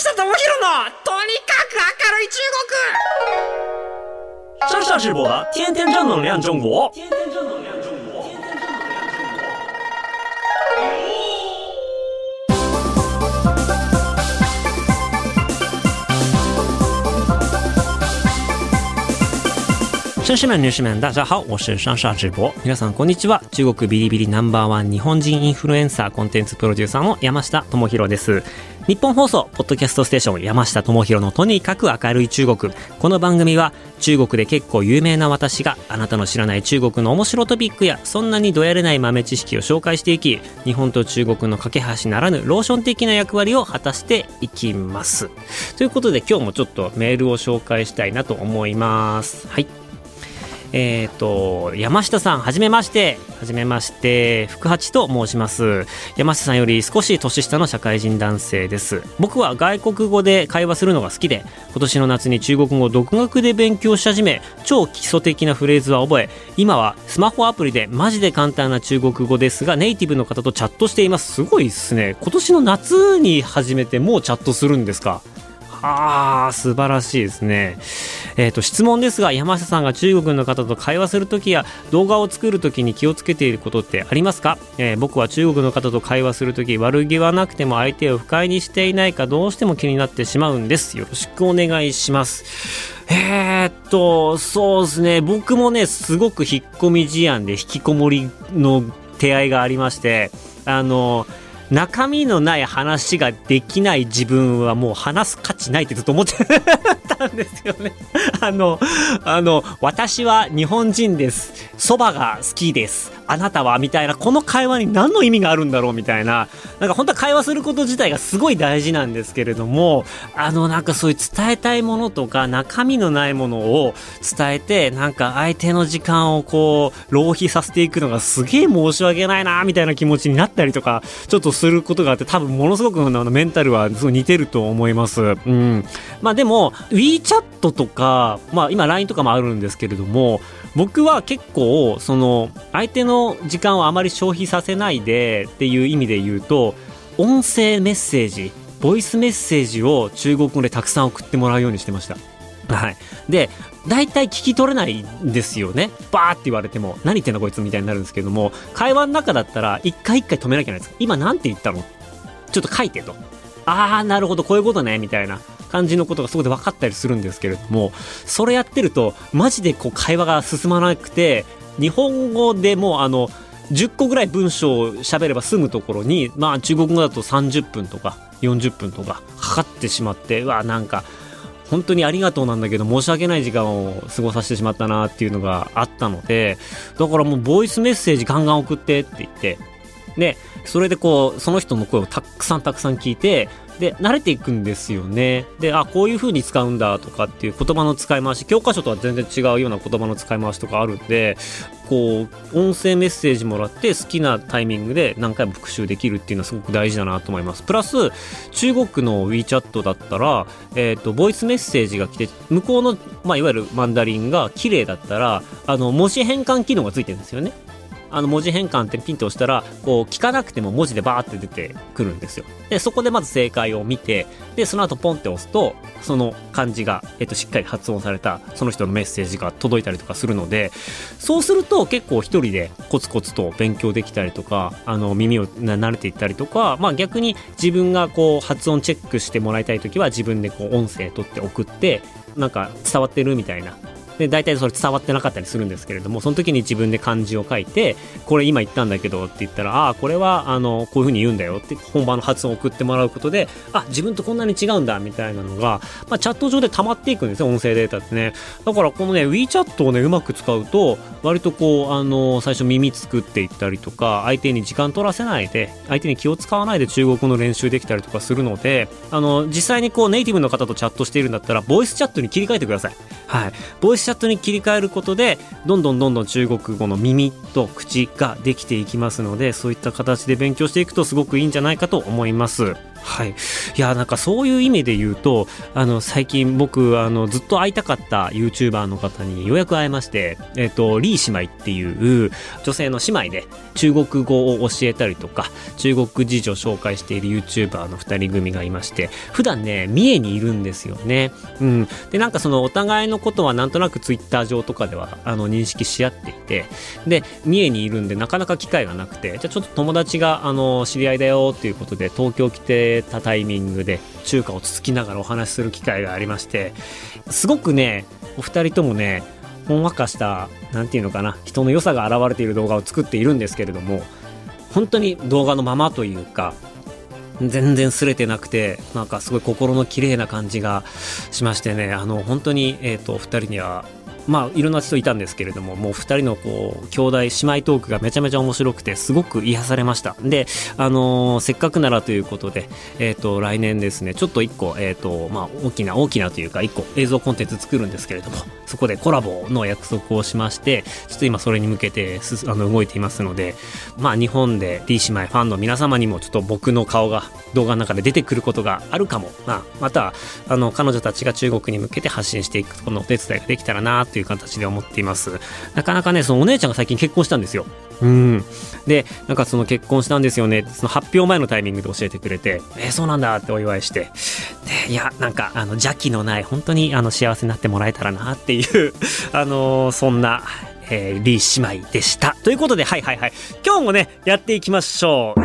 下智博のとにかく明るい中国上上直播的天天正能量中国。绅士们、女士们、大家好，我是上下直播。皆さんこんにちは。中国ビリビリナンバーワン日本人インフルエンサーコンテンツプロデューサーの山下智博です。日本放送、ポッドキャストステーション山下智博のとにかく明るい中国。この番組は中国で結構有名な私があなたの知らない中国の面白トピックやそんなにどやれない豆知識を紹介していき、日本と中国の架け橋ならぬローション的な役割を果たしていきます。ということで今日もちょっとメールを紹介したいなと思います。はい。えっ、と、山下さん、はじめまして。はじめまして、福八と申します。山下さんより少し年下の社会人男性です。僕は外国語で会話するのが好きで、今年の夏に中国語を独学で勉強し始め、超基礎的なフレーズは覚え、今はスマホアプリでマジで簡単な中国語ですが、ネイティブの方とチャットしています。すごいですね。今年の夏に始めてもうチャットするんですか？ああ、素晴らしいですね。えっ、と、質問ですが、山下さんが中国の方と会話するときや動画を作るときに気をつけていることってありますか、えー僕は中国の方と会話するとき、悪気はなくても相手を不快にしていないかどうしても気になってしまうんです。よろしくお願いします。えーっと、そうですね。僕もね、すごく引っ込み思案で引きこもりの手合いがありまして、あの、中身のない話ができない自分はもう話す価値ないってずっと思ってたんですよね。あの、あの、私は日本人です。蕎麦が好きです。あなたはみたいな、この会話に何の意味があるんだろうみたいな、なんか本当は会話すること自体がすごい大事なんですけれども、あの、なんかそういう伝えたいものとか中身のないものを伝えて、なんか相手の時間をこう、浪費させていくのがすげえ申し訳ないな、みたいな気持ちになったりとか、ちょっとすることがあって、多分ものすごくあのメンタルはすごい似てると思います。うん。まあでも、WeChat とか、まあ今 LINE とかもあるんですけれども、僕は結構、その、相手の時間をあまり消費させないでっていう意味で言うと、音声メッセージ、ボイスメッセージを中国語でたくさん送ってもらうようにしてました。はい。で、大体聞き取れないんですよね。バーって言われても、何言ってんのこいつみたいになるんですけども、会話の中だったら、一回一回止めなきゃいけないです。今なんて言ったの？ちょっと書いてと。あー、なるほど、こういうことね、みたいな感じのことがそこで分かったりするんですけれども、それやってると、マジでこう会話が進まなくて、日本語でもうあの、10個ぐらい文章を喋れば済むところに、まあ中国語だと30分とか40分とかかかってしまって、うわ、なんか、本当にありがとうなんだけど申し訳ない時間を過ごさせてしまったなっていうのがあったので、だからもうボイスメッセージガンガン送ってって言って、で、それでこう、その人の声をたくさんたくさん聞いて、で、慣れていくんですよね。で、あ、こういう風に使うんだとかっていう言葉の使い回し、教科書とは全然違うような言葉の使い回しとかあるんで、こう、音声メッセージもらって好きなタイミングで何回も復習できるっていうのはすごく大事だなと思います。プラス、中国の WeChat だったら、えっ、と、ボイスメッセージが来て、向こうの、まあ、いわゆるマンダリンが綺麗だったら、あの、文字変換機能がついてるんですよね。あの文字変換ってピンと押したら、こう聞かなくても文字でバーって出てくるんですよ。で、そこでまず正解を見て、で、その後ポンって押すと、その漢字が、えっと、しっかり発音された、その人のメッセージが届いたりとかするので、そうすると結構一人でコツコツと勉強できたりとか、あの、耳を慣れていったりとか、まあ逆に自分がこう発音チェックしてもらいたいときは自分でこう音声取って送って、なんか伝わってるみたいなで大体それ伝わってなかったりするんですけれどもその時に自分で漢字を書いてこれ今言ったんだけどって言ったらああこれはあのこういうふうに言うんだよって本番の発音を送ってもらうことであ自分とこんなに違うんだみたいなのが、まあ、チャット上で溜まっていくんですよ音声データってね。だからこのね WeChat をねうまく使うと割とこうあの最初耳作っていったりとか相手に時間取らせないで相手に気を使わないで中国語の練習できたりとかするのであの実際にこうネイティブの方とチャットしているんだったらボイスチャットに切り替えてください。はい。ボイスチャットに切り替えることでどんどんどんどん中国語の耳と口ができていきますのでそういった形で勉強していくとすごくいいんじゃないかと思います。はい。いや、なんかそういう意味で言うと、あの、最近僕、あの、ずっと会いたかった YouTuber の方にようやく会えまして、えっ、と、リー姉妹っていう女性の姉妹で中国語を教えたりとか、中国事情紹介している YouTuber の二人組がいまして、普段ね、三重にいるんですよね。うん。で、なんかそのお互いのことはなんとなく Twitter 上とかでは、あの、認識し合っていて、で、三重にいるんでなかなか機会がなくて、じゃあちょっと友達が、あの、知り合いだよっていうことで東京来て、たタイミングで中華をつつきながらお話しする機会がありましてすごくねお二人ともねほんわかした何て言うのかな人の良さが現れている動画を作っているんですけれども本当に動画のままというか全然すれてなくてなんかすごい心の綺麗な感じがしましてねあの本当に、えーと、お二人にはまあいろんな人いたんですけれどももう2人のこう兄弟姉妹トークがめちゃめちゃ面白くてすごく癒されました。であのー、せっかくならということでえっ、ー、と来年ですねちょっと1個えっ、ー、とまあ大きな大きなというか1個映像コンテンツ作るんですけれどもそこでコラボの約束をしましてちょっと今それに向けてすあの動いていますのでまあ日本で D 姉妹ファンの皆様にもちょっと僕の顔が動画の中で出てくることがあるかも、まあ、またあの彼女たちが中国に向けて発信していくこのお手伝いができたらなという形で思っていますなかなかねそのお姉ちゃんが最近結婚したんですようん。で、なんかその結婚したんですよね。その発表前のタイミングで教えてくれて、えー、そうなんだってお祝いして。で、いや、なんか、あの、邪気のない、本当にあの幸せになってもらえたらなっていう、あのー、そんな、えー、リー姉妹でした。ということで、はいはいはい。今日もね、やっていきましょう。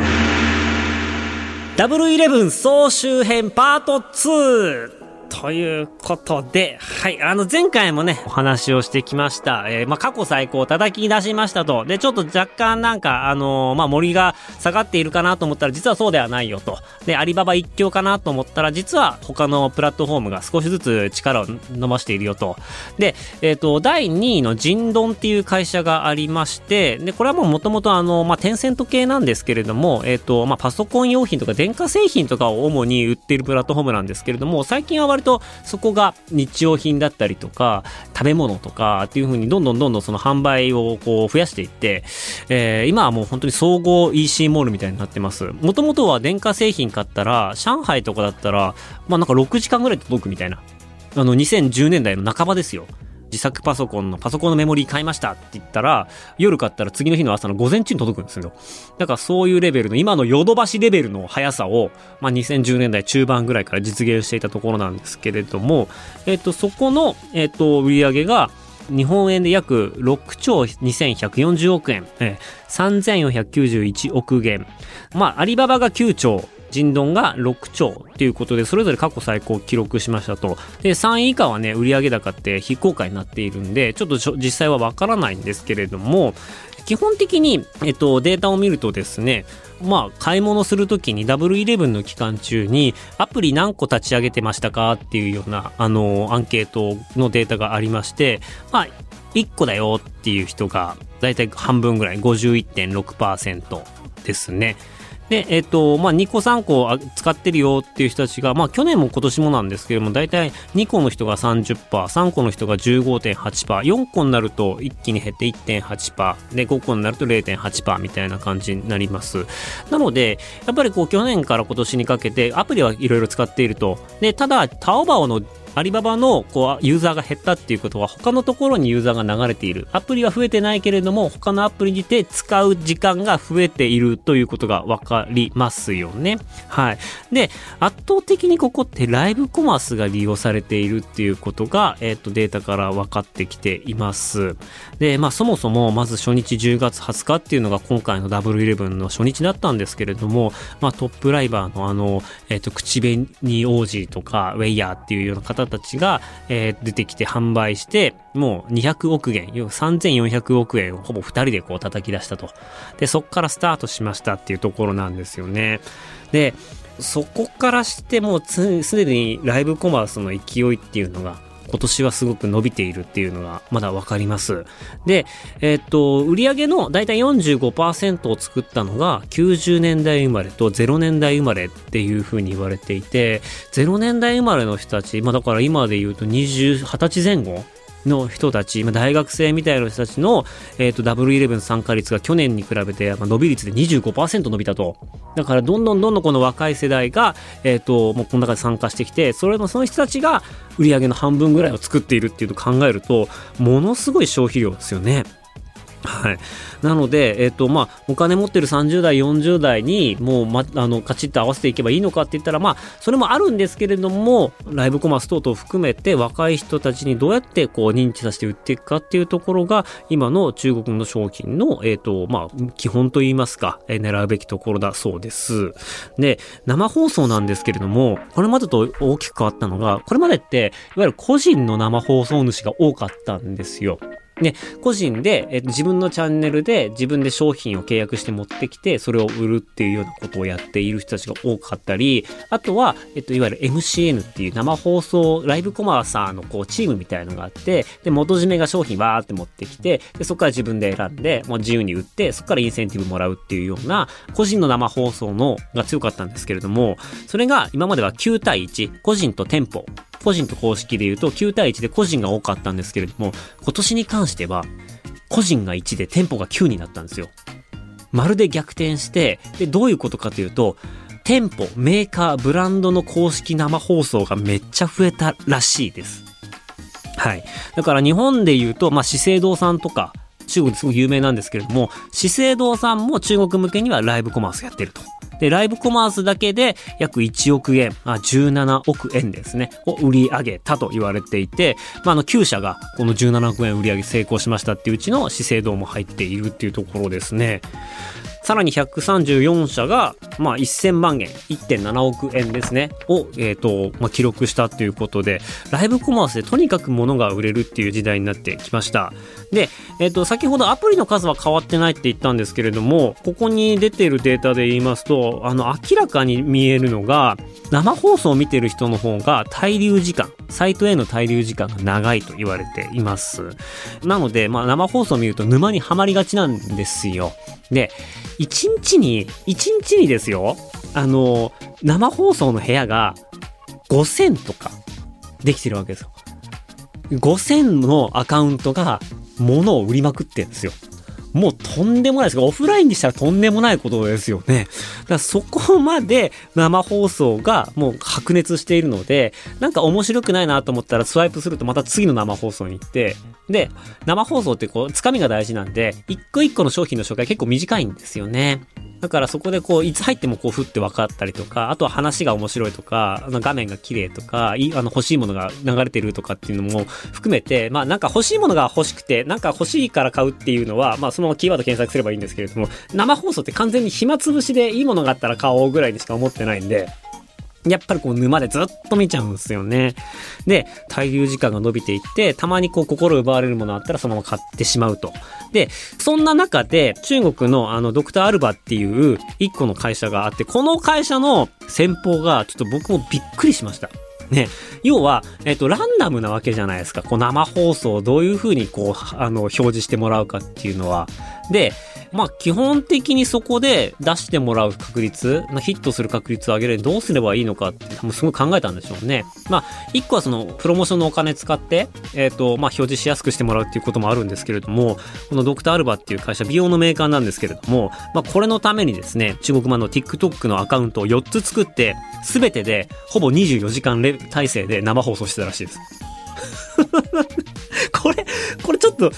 ダブルイレブン総集編パート2ということで、はい、あの前回もね、お話をしてきました。えー、まあ、過去最高を叩き出しましたと。で、ちょっと若干なんか、あのー、まあ、森が下がっているかなと思ったら、実はそうではないよと。で、アリババ一強かなと思ったら、実は他のプラットフォームが少しずつ力を伸ばしているよと。で、えっ、ー、と、第2位のジンドンっていう会社がありまして、で、これはもう元々あの、まあ、テンセント系なんですけれども、えっ、と、まあ、パソコン用品とか電化製品とかを主に売っているプラットフォームなんですけれども、最近は割ととそこが日用品だったりとか、食べ物とかっていう風にどんどんどんどんその販売をこう増やしていって、えー、今はもう本当に総合 EC モールみたいになってます。もともとは電化製品買ったら、上海とかだったら、まあなんか6時間ぐらい届くみたいな。あの2010年代の半ばですよ。自作パソコンのパソコンのメモリー買いましたって言ったら、夜買ったら次の日の朝の午前中に届くんですよ。だからそういうレベルの、今のヨドバシレベルの速さを、まあ、2010年代中盤ぐらいから実現していたところなんですけれども、えっ、と、そこの、えっ、と、売り上げが、日本円で約6兆2140億円、え3491億元。まあ、アリババが9兆人丼が6兆ということで、それぞれ過去最高を記録しましたと。で、3位以下はね、売上高って非公開になっているんで、ちょっと実際はわからないんですけれども、基本的に、えっと、データを見るとですね、まあ、買い物するときにダブルイレブンの期間中にアプリ何個立ち上げてましたかっていうような、あの、アンケートのデータがありまして、まあ、1個だよっていう人が、だいたい半分ぐらい、51.6%ですね。で、えっ、と、まあ、2個3個使ってるよっていう人たちが、まあ、去年も今年もなんですけれども、大体2個の人が30%、3個の人が15.8%、4個になると一気に減って1.8%、で、5個になると0.8%みたいな感じになります。なので、やっぱりこう、去年から今年にかけてアプリはいろいろ使っていると。で、ただ、タオバオのアリババのこうユーザーが減ったっていうことは他のところにユーザーが流れている。アプリは増えてないけれども他のアプリにて使う時間が増えているということがわかりますよね。はい。で、圧倒的にここってライブコマースが利用されているっていうことが、え、ー、とデータから分かってきています。で、まあそもそもまず初日10月20日っていうのが今回のダブルイレブンの初日だったんですけれども、まあトップライバーのあの、えっ、ー、と口紅王子とかウェイヤーっていうような方たちが、えー、出てきて販売して、もう200億元、3400億円をほぼ2人でこう叩き出したと。で、そこからスタートしましたっていうところなんですよね。で、そこからしてもうすでにライブコマースの勢いっていうのが今年はすごく伸びているっていうのがまだわかります。で、えー、っと、売上のだいたい45%を作ったのが90年代生まれと0年代生まれっていうふうに言われていて、0年代生まれの人たち、まあだから今で言うと20、20歳前後の人たち、まあ、大学生みたいな人たちの、えっ、ー、と、W11 参加率が去年に比べて、まあ、伸び率で25%伸びたと。だから、どんどんどんどんこの若い世代が、えっ、ー、と、もうこの中で参加してきて、それもその人たちが売り上げの半分ぐらいを作っているっていうと考えると、ものすごい消費量ですよね。はい。なので、えっ、ー、と、まあ、お金持ってる30代、40代に、もう、ま、あの、カチッと合わせていけばいいのかって言ったら、まあ、それもあるんですけれども、ライブコマース等々含めて、若い人たちにどうやって、こう、認知させて売っていくかっていうところが、今の中国の商品の、えっ、ー、と、まあ、基本といいますか、えー、狙うべきところだそうです。で、生放送なんですけれども、これまでと大きく変わったのが、これまでって、いわゆる個人の生放送主が多かったんですよ。で、個人で、え自分のチャンネルで自分で商品を契約して持ってきて、それを売るっていうようなことをやっている人たちが多かったり、あとは、えっと、いわゆる MCN っていう生放送、ライブコマーサーのこう、チームみたいのがあって、で、元締めが商品わーって持ってきて、で、そこから自分で選んで、もう自由に売って、そこからインセンティブもらうっていうような、個人の生放送のが強かったんですけれども、それが今までは9対1、個人と店舗個人と公式で言うと9対1で個人が多かったんですけれども、今年に関しては、個人が1で店舗が9になったんですよ。まるで逆転して、で、どういうことかというと、店舗、メーカー、ブランドの公式生放送がめっちゃ増えたらしいです。はい。だから日本で言うと、まあ、資生堂さんとか、中国ですごく有名なんですけれども、資生堂さんも中国向けにはライブコマースやってると。で、ライブコマースだけで約1億円、あ17億円ですね、を売り上げたと言われていて、まあ、あの9社がこの17億円売り上げ成功しましたっていううちの資生堂も入っているっていうところですね。さらに134社が、まあ、1000万円、1.7億円ですね、を、えっ、ー、と、まあ、記録したということで、ライブコマースでとにかく物が売れるっていう時代になってきました。で、えっ、と、先ほどアプリの数は変わってないって言ったんですけれども、ここに出ているデータで言いますと、あの、明らかに見えるのが、生放送を見てる人の方が滞留時間、サイトへの滞留時間が長いと言われています。なので、まあ、生放送を見ると沼にはまりがちなんですよ。で、1日に、1日にですよ、あの、生放送の部屋が5000とかできてるわけですよ。5000のアカウントが物を売りまくってんですよ。もうとんでもないですオフラインにしたらとんでもないことですよね。だからそこまで生放送がもう白熱しているので、なんか面白くないなと思ったらスワイプするとまた次の生放送に行って、で、生放送ってこう、つかみが大事なんで、一個一個の商品の紹介結構短いんですよね。だからそこでこう、いつ入ってもこう、ふって分かったりとか、あとは話が面白いとか、あの画面が綺麗とか、いあの欲しいものが流れてるとかっていうのも含めて、まあなんか欲しいものが欲しくて、なんか欲しいから買うっていうのは、まあそのままキーワード検索すればいいんですけれども、生放送って完全に暇つぶしでいいものがあったら買おうぐらいにしか思ってないんで、やっぱりこう沼でずっと見ちゃうんですよね。で、滞留時間が伸びていって、たまにこう心奪われるものあったらそのまま買ってしまうと。で、そんな中で中国のあのドクターアルバっていう一個の会社があって、この会社の先方がちょっと僕もびっくりしました。ね、要は、えっと、ランダムなわけじゃないですか。こう生放送をどういうふうにこう、あの、表示してもらうかっていうのは。で、まあ基本的にそこで出してもらう確率、ヒットする確率を上げるにどうすればいいのかって多分すごい考えたんでしょうね。まあ一個はそのプロモーションのお金使って、えっ、ー、と、まあ表示しやすくしてもらうっていうこともあるんですけれども、このドクターアルバっていう会社、美容のメーカーなんですけれども、まあこれのためにですね、中国版の TikTok のアカウントを4つ作って、すべてでほぼ24時間体制で生放送してたらしいです。これ、これちょっと、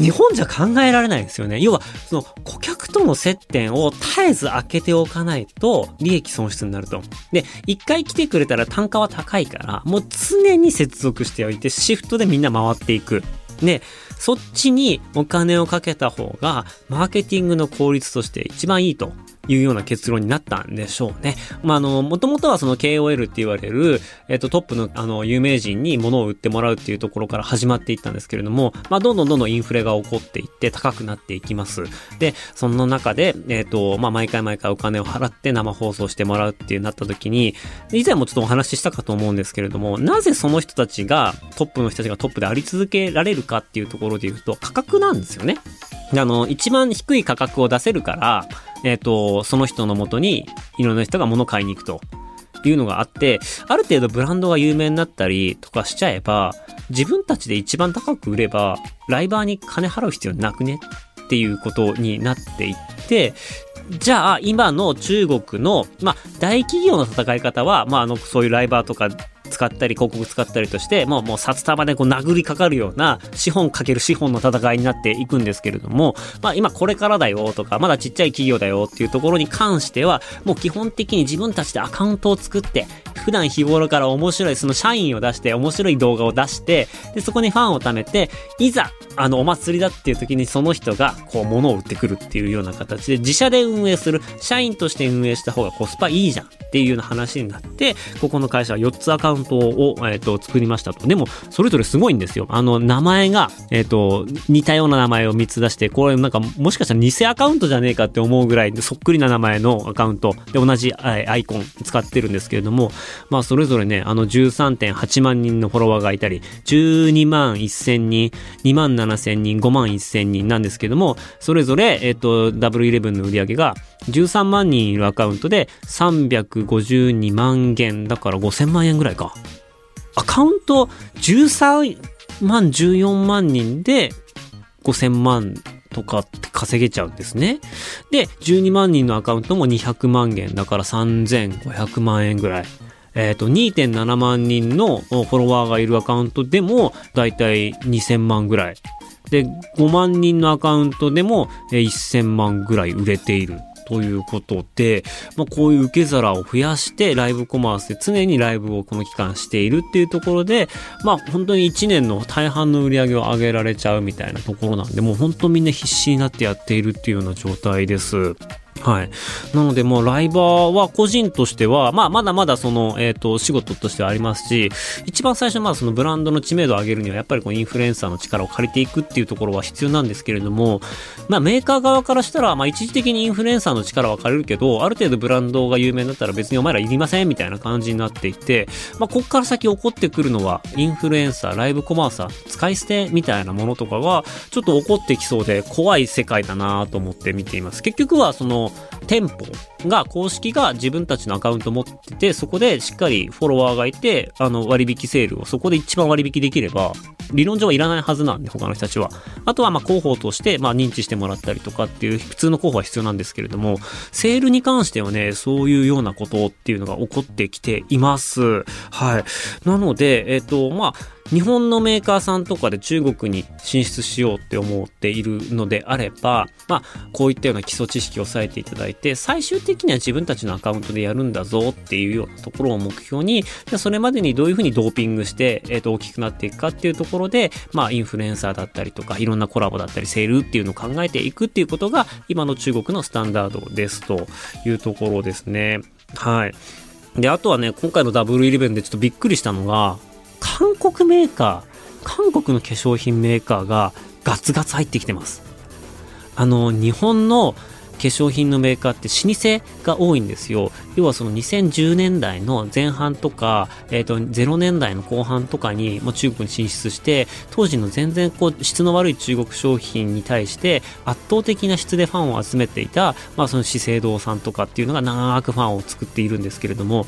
日本じゃ考えられないですよね。要は、その顧客との接点を絶えず開けておかないと利益損失になると。で、一回来てくれたら単価は高いから、もう常に接続しておいてシフトでみんな回っていく。で、そっちにお金をかけた方が、マーケティングの効率として一番いいというような結論になったんでしょうね。まあ、あの、もともとはその KOL って言われる、えっと、トップのあの、有名人に物を売ってもらうっていうところから始まっていったんですけれども、まあ、どんどんどんどんインフレが起こっていって高くなっていきます。で、その中で、えっと、まあ、毎回毎回お金を払って生放送してもらうっていうなった時に、以前もちょっとお話ししたかと思うんですけれども、なぜその人たちが、トップの人たちがトップであり続けられるかっていうところで言うと、価格なんですよね。あの、一番低い価格を出せるから、えっ、ー、と、その人のもとに、いろんな人が物買いに行くと。いうのがあって、ある程度ブランドが有名になったりとかしちゃえば、自分たちで一番高く売れば、ライバーに金払う必要なくね？っていうことになっていって、じゃあ、今の中国の、まあ、大企業の戦い方は、まあ、あの、そういうライバーとか使ったり、広告使ったりとして、もう、もう札束でこう殴りかかるような、資本かける資本の戦いになっていくんですけれども、まあ、今これからだよとか、まだちっちゃい企業だよっていうところに関しては、もう基本的に自分たちでアカウントを作って、普段日頃から面白い、その社員を出して、面白い動画を出して、で、そこにファンを貯めて、いざ、あの、お祭りだっていう時にその人が、こう、物を売ってくるっていうような形で、自社で運営する、社員として運営した方がコスパいいじゃんっていうような話になって、ここの会社は4つアカウントを、えっ、と、作りましたと。でも、それぞれすごいんですよ。あの、名前が、えっ、と、似たような名前を3つ出して、これなんか、もしかしたら偽アカウントじゃねえかって思うぐらいそっくりな名前のアカウントで同じアイコン使ってるんですけれども、まあ、それぞれね、あの13.8万人のフォロワーがいたり、12万1000人、2万7000人、5万1000人なんですけども、それぞれ、えっ、と、W11 の売り上げが13万人いるアカウントで352万元、だから5000万円ぐらいか。アカウント13万、14万人で5000万とかって稼げちゃうんですね。で、12万人のアカウントも200万元、だから3500万円ぐらい。えっ、と、2.7万人のフォロワーがいるアカウントでも、だいたい2000万ぐらい。で、5万人のアカウントでも、1000万ぐらい売れている。ということで、まあ、こういう受け皿を増やして、ライブコマースで常にライブをこの期間しているっていうところで、まあ、本当に1年の大半の売り上げを上げられちゃうみたいなところなんで、もう本当みんな必死になってやっているっていうような状態です。はい。なので、もうライバーは個人としては、まあ、まだまだその、えっ、と、仕事としてはありますし、一番最初、まあ、そのブランドの知名度を上げるには、やっぱりこう、インフルエンサーの力を借りていくっていうところは必要なんですけれども、まあ、メーカー側からしたら、まあ、一時的にインフルエンサーの力は借りるけど、ある程度ブランドが有名になったら別にお前らいりませんみたいな感じになっていて、まあ、ここから先起こってくるのは、インフルエンサー、ライブコマーサー、使い捨てみたいなものとかが、ちょっと起こってきそうで、怖い世界だなと思って見ています。結局は、その、店舗が、公式が自分たちのアカウント持ってて、そこでしっかりフォロワーがいて、あの、割引セールをそこで一番割引できれば、理論上はいらないはずなんで、他の人たちは。あとは、まあ、広報として、ま、認知してもらったりとかっていう、普通の広報は必要なんですけれども、セールに関してはね、そういうようなことっていうのが起こってきています。はい。なので、えっ、と、まあ、日本のメーカーさんとかで中国に進出しようって思っているのであれば、まあ、こういったような基礎知識を押さえていただいて、最終的には自分たちのアカウントでやるんだぞっていうようなところを目標に、じゃそれまでにどういうふうにドーピングして、えっ、と、大きくなっていくかっていうところで、まあ、インフルエンサーだったりとか、いろんなコラボだったり、セールっていうのを考えていくっていうことが、今の中国のスタンダードですというところですね。はい。で、あとはね、今回のダブルイレブンでちょっとびっくりしたのが、韓国メーカー、韓国の化粧品メーカーがガツガツ入ってきてます。あの、日本の粧品のメーカーって老舗が多いんですよ。要はその2010年代の前半とか、えっ、と、0年代の後半とかにもう中国に進出して、当時の全然こう質の悪い中国商品に対して圧倒的な質でファンを集めていた、まあその資生堂さんとかっていうのが長くファンを作っているんですけれども、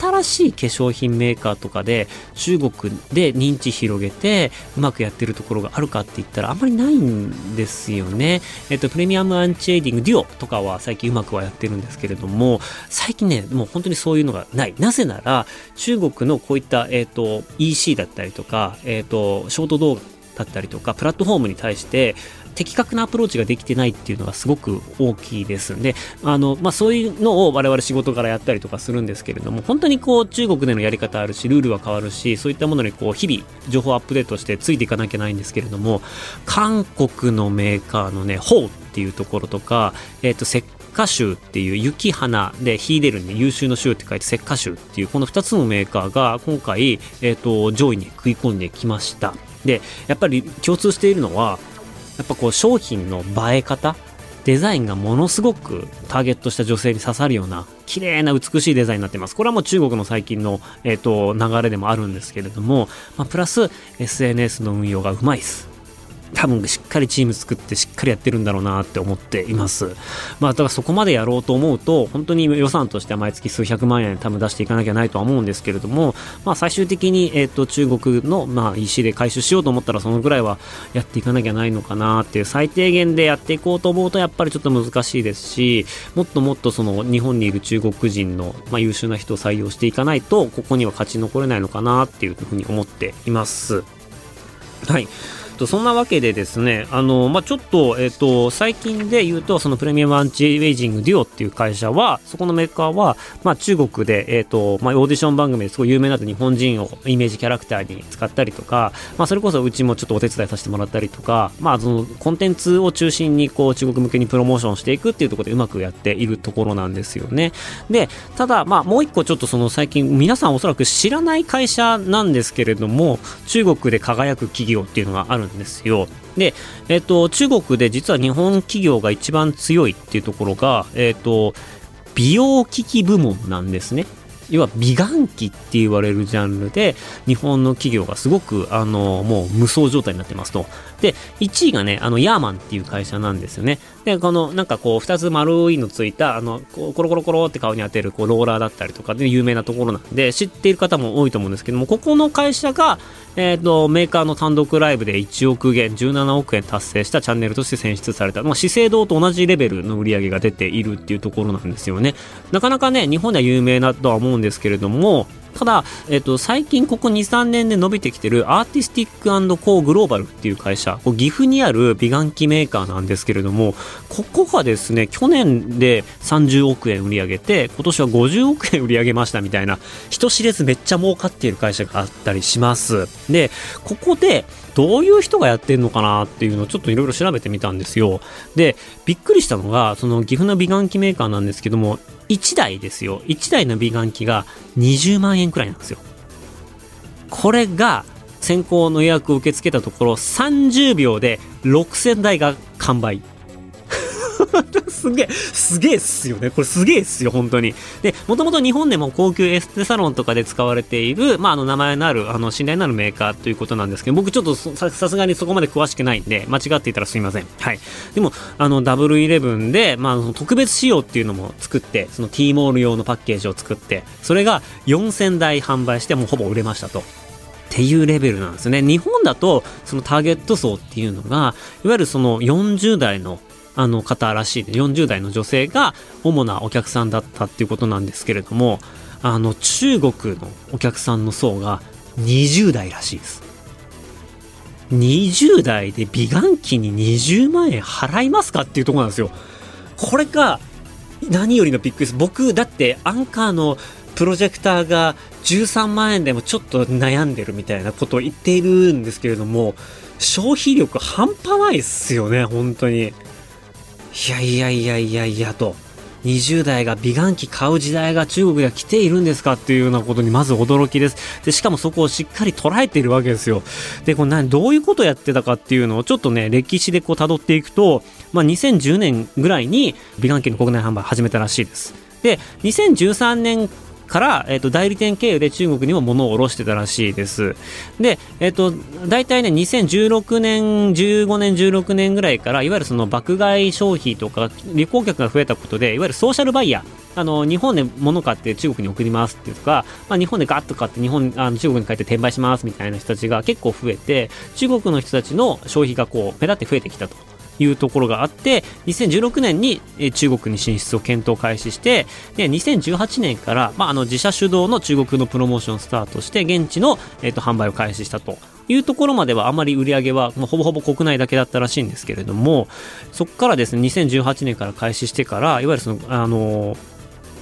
新しい化粧品メーカーとかで中国で認知広げてうまくやってるところがあるかって言ったらあんまりないんですよね。えっと、プレミアムアンチエイディングデュオとかは最近うまくはやってるんですけれども、最近ね、もう本当にそういうのがない。なぜなら、中国のこういった、えっと、EC だったりとか、えっと、ショート動画だったりとか、プラットフォームに対して、的確なアプローチができてないっていうのがすごく大きいですんで、あの、まあ、そういうのを我々仕事からやったりとかするんですけれども、本当にこう中国でのやり方あるし、ルールは変わるし、そういったものにこう日々情報アップデートしてついていかなきゃないんですけれども、韓国のメーカーのね、ホーっていうところとか、えっ、と、石花州っていう雪花で秀でるに優秀の州って書いて石花州っていうこの2つのメーカーが今回、えっ、と、上位に食い込んできました。で、やっぱり共通しているのは、やっぱこう商品の映え方デザインがものすごくターゲットした女性に刺さるような綺麗な美しいデザインになってます。これはもう中国の最近の、えっと流れでもあるんですけれども、まあ、プラス SNS の運用がうまいです。多分しっかりチーム作ってしっかりやってるんだろうなって思っています。まあだからそこまでやろうと思うと本当に予算としては毎月数百万円多分出していかなきゃないとは思うんですけれども、まあ最終的にえっ、と中国のまあ EC で回収しようと思ったらそのぐらいはやっていかなきゃないのかなっていう最低限でやっていこうと思うとやっぱりちょっと難しいですし、もっともっとその日本にいる中国人のまあ優秀な人を採用していかないとここには勝ち残れないのかなっていうふうに思っています。はい。と、そんなわけでですね、あの、まあ、ちょっと、えっ、と、最近で言うと、そのプレミアムアンチウェイジングデュオっていう会社は、そこのメーカーは、まあ、中国で、えっ、と、まあ、オーディション番組ですごい有名な日本人をイメージキャラクターに使ったりとか、まあ、それこそうちもちょっとお手伝いさせてもらったりとか、まあ、その、コンテンツを中心に、こう、中国向けにプロモーションしていくっていうところでうまくやっているところなんですよね。で、ただ、まあ、もう一個ちょっとその最近、皆さんおそらく知らない会社なんですけれども、中国で輝く企業っていうのがあるんですよ。で、えっ、と、中国で実は日本企業が一番強いっていうところが、えっ、と、美容機器部門なんですね。要は美顔器って言われるジャンルで日本の企業がすごくあのもう無双状態になってますとで、1位がね、あの、ヤーマンっていう会社なんですよね。で、この、なんかこう、2つ丸いのついた、あの、コロコロコロって顔に当てる、こう、ローラーだったりとかで有名なところなんで、知っている方も多いと思うんですけども、ここの会社が、えっ、ー、と、メーカーの単独ライブで1億元、17億円達成したチャンネルとして選出された、まあ、資生堂と同じレベルの売り上げが出ているっていうところなんですよね。なかなかね、日本では有名なとは思うんですけれども、ただ、えっと、最近ここ2、3年で伸びてきてるアーティスティックコーグローバルっていう会社、こう岐阜にある美顔器メーカーなんですけれども、ここがですね、去年で30億円売り上げて、今年は50億円売り上げましたみたいな、人知れずめっちゃ儲かっている会社があったりします。で、ここで、どういう人がやってんのかなっていうのをちょっといろいろ調べてみたんですよ。で、びっくりしたのが、その岐阜の美顔器メーカーなんですけども、1台ですよ。1台の美顔器が20万円くらいなんですよ。これが先行の予約を受け付けたところ30秒で6000台が完売。すげえ、すげえっすよね。これすげえっすよ、本当に。で、もともと日本でも高級エステサロンとかで使われている、まあ、あの、名前のある、あの、信頼のあるメーカーということなんですけど、僕ちょっとさすがにそこまで詳しくないんで、間違っていたらすみません。はい。でも、あの、ダブルイレブンで、まあ、特別仕様っていうのも作って、その T モール用のパッケージを作って、それが4000台販売して、もうほぼ売れましたと。っていうレベルなんですよね。日本だと、そのターゲット層っていうのが、いわゆるその40代のあの方らしいで、40代の女性が主なお客さんだったっていうことなんですけれども、あの、中国のお客さんの層が20代らしいです。20代で美顔器に20万円払いますかっていうとこなんですよ。これが何よりのびっくりです。僕、だってアンカーのプロジェクターが13万円でもちょっと悩んでるみたいなことを言っているんですけれども、消費力半端ないっすよね、本当に。いやいやいやいやいやと。20代が美顔器買う時代が中国では来ているんですかっていうようなことにまず驚きです。で、しかもそこをしっかり捉えているわけですよ。で、これ何、どういうことやってたかっていうのをちょっとね、歴史でこう辿っていくと、まあ、2010年ぐらいに美顔器の国内販売始めたらしいです。で、2013年から、え、ー、と、代理店経由で中国にも物を卸してたらしいです。で、え、ー、と、大体ね、2016年、15年、16年ぐらいから、いわゆるその爆買い消費とか、旅行客が増えたことで、いわゆるソーシャルバイヤー、あの、日本で物買って中国に送りますっていうとか、まあ、日本でガッと買って日本、あの中国に帰って転売しますみたいな人たちが結構増えて、中国の人たちの消費がこう、目立って増えてきたと。いうところがあって、2016年に中国に進出を検討開始して、で、2018年から、まあ、あの、自社主導の中国のプロモーションをスタートして、現地の、えっ、と、販売を開始したと。いうところまではあまり売り上げは、まあ、ほぼほぼ国内だけだったらしいんですけれども、そこからですね、2018年から開始してから、いわゆるその、あのー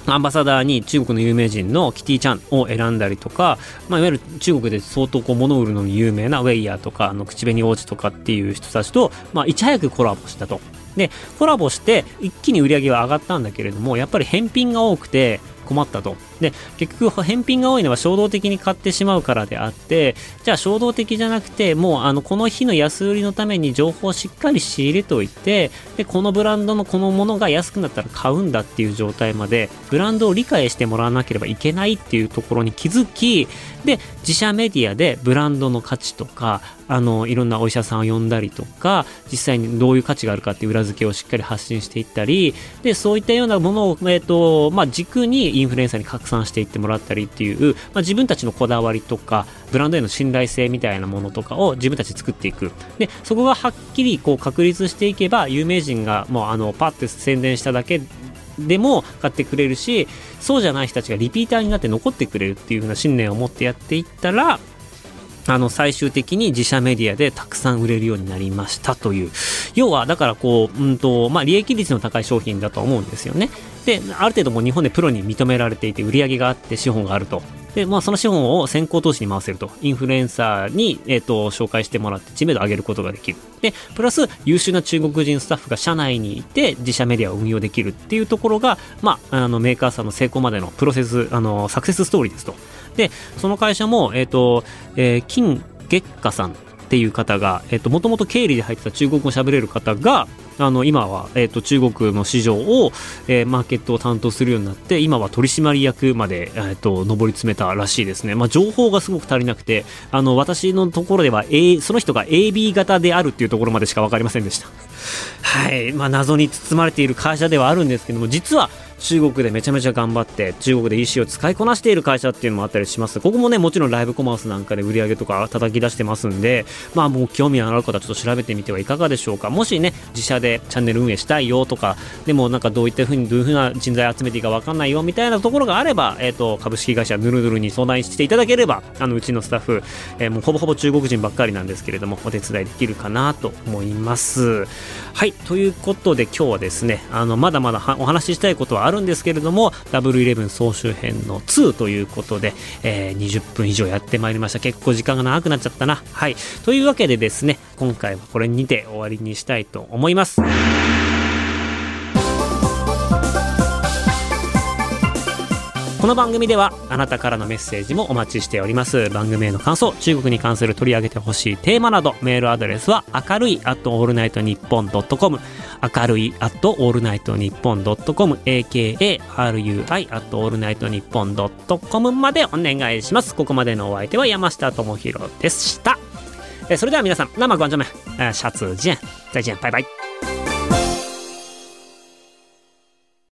アンバサダーに中国の有名人のキティちゃんを選んだりとか、まあ、いわゆる中国で相当こう物売るのに有名なウェイヤーとか、あの口紅王子とかっていう人たちと、まあ、いち早くコラボしたと。で、コラボして一気に売り上げは上がったんだけれども、やっぱり返品が多くて、困ったと。で、結局返品が多いのは衝動的に買ってしまうからであって、じゃあ衝動的じゃなくて、もうあの、この日の安売りのために情報をしっかり仕入れておいて、で、このブランドのこのものが安くなったら買うんだっていう状態まで、ブランドを理解してもらわなければいけないっていうところに気づき、で、自社メディアでブランドの価値とか、あの、いろんなお医者さんを呼んだりとか、実際にどういう価値があるかっていう裏付けをしっかり発信していったり、で、そういったようなものを、えっ、ー、と、まあ、軸にインフルエンサーに拡散していってもらったりっていう、まあ、自分たちのこだわりとか、ブランドへの信頼性みたいなものとかを自分たちで作っていく。で、そこがはっきりこう確立していけば、有名人がもうあの、パッて宣伝しただけでも買ってくれるし、そうじゃない人たちがリピーターになって残ってくれるっていう風な信念を持ってやっていったら、あの、最終的に自社メディアでたくさん売れるようになりましたという。要は、だからこう、うんと、まあ、利益率の高い商品だと思うんですよね。で、ある程度も日本でプロに認められていて、売り上げがあって資本があると。で、まあ、その資本を先行投資に回せると。インフルエンサーに、えっ、ー、と、紹介してもらって知名度を上げることができる。で、プラス、優秀な中国人スタッフが社内にいて、自社メディアを運用できるっていうところが、まあ、あの、メーカーさんの成功までのプロセス、あの、サクセスストーリーですと。で、その会社も、えっ、ー、と、えー、金月下さんっていう方が、えっ、と、もともと経理で入ってた中国語喋れる方が、あの、今は、えっ、と、中国の市場を、えー、マーケットを担当するようになって、今は取締役まで、えっ、と、上り詰めたらしいですね。まあ、情報がすごく足りなくて、あの、私のところでは、A、その人が AB 型であるっていうところまでしか分かりませんでした。はい。まあ、謎に包まれている会社ではあるんですけども、実は、中国でめちゃめちゃ頑張って中国で EC を使いこなしている会社っていうのもあったりします。ここもねもちろんライブコマースなんかで売り上げとか叩き出してますんでまあもう興味のある方はちょっと調べてみてはいかがでしょうか。もしね自社でチャンネル運営したいよとかでもなんかどういったふうにどういうふうな人材集めていいか分かんないよみたいなところがあれば、えーと、株式会社ヌルヌルに相談していただければあのうちのスタッフ、えー、もうほぼほぼ中国人ばっかりなんですけれどもお手伝いできるかなと思います。はいということで今日はですねあのまだまだお話ししたいことはあるるんですけれどもダブルイレブン総集編の2ということで、えー、20分以上やってまいりました。結構時間が長くなっちゃったな。はい。というわけでですね、今回はこれにて終わりにしたいと思います。この番組ではあなたからのメッセージもお待ちしております。番組への感想中国に関する取り上げてほしいテーマなどメールアドレスは明るい at all night 日本 .com 明るい at all night 日本 .com akarui at all night 日本 .com までお願いします。ここまでのお相手は山下智博でした。それでは皆さん生ご安全シャツジェン。再见バイバイ。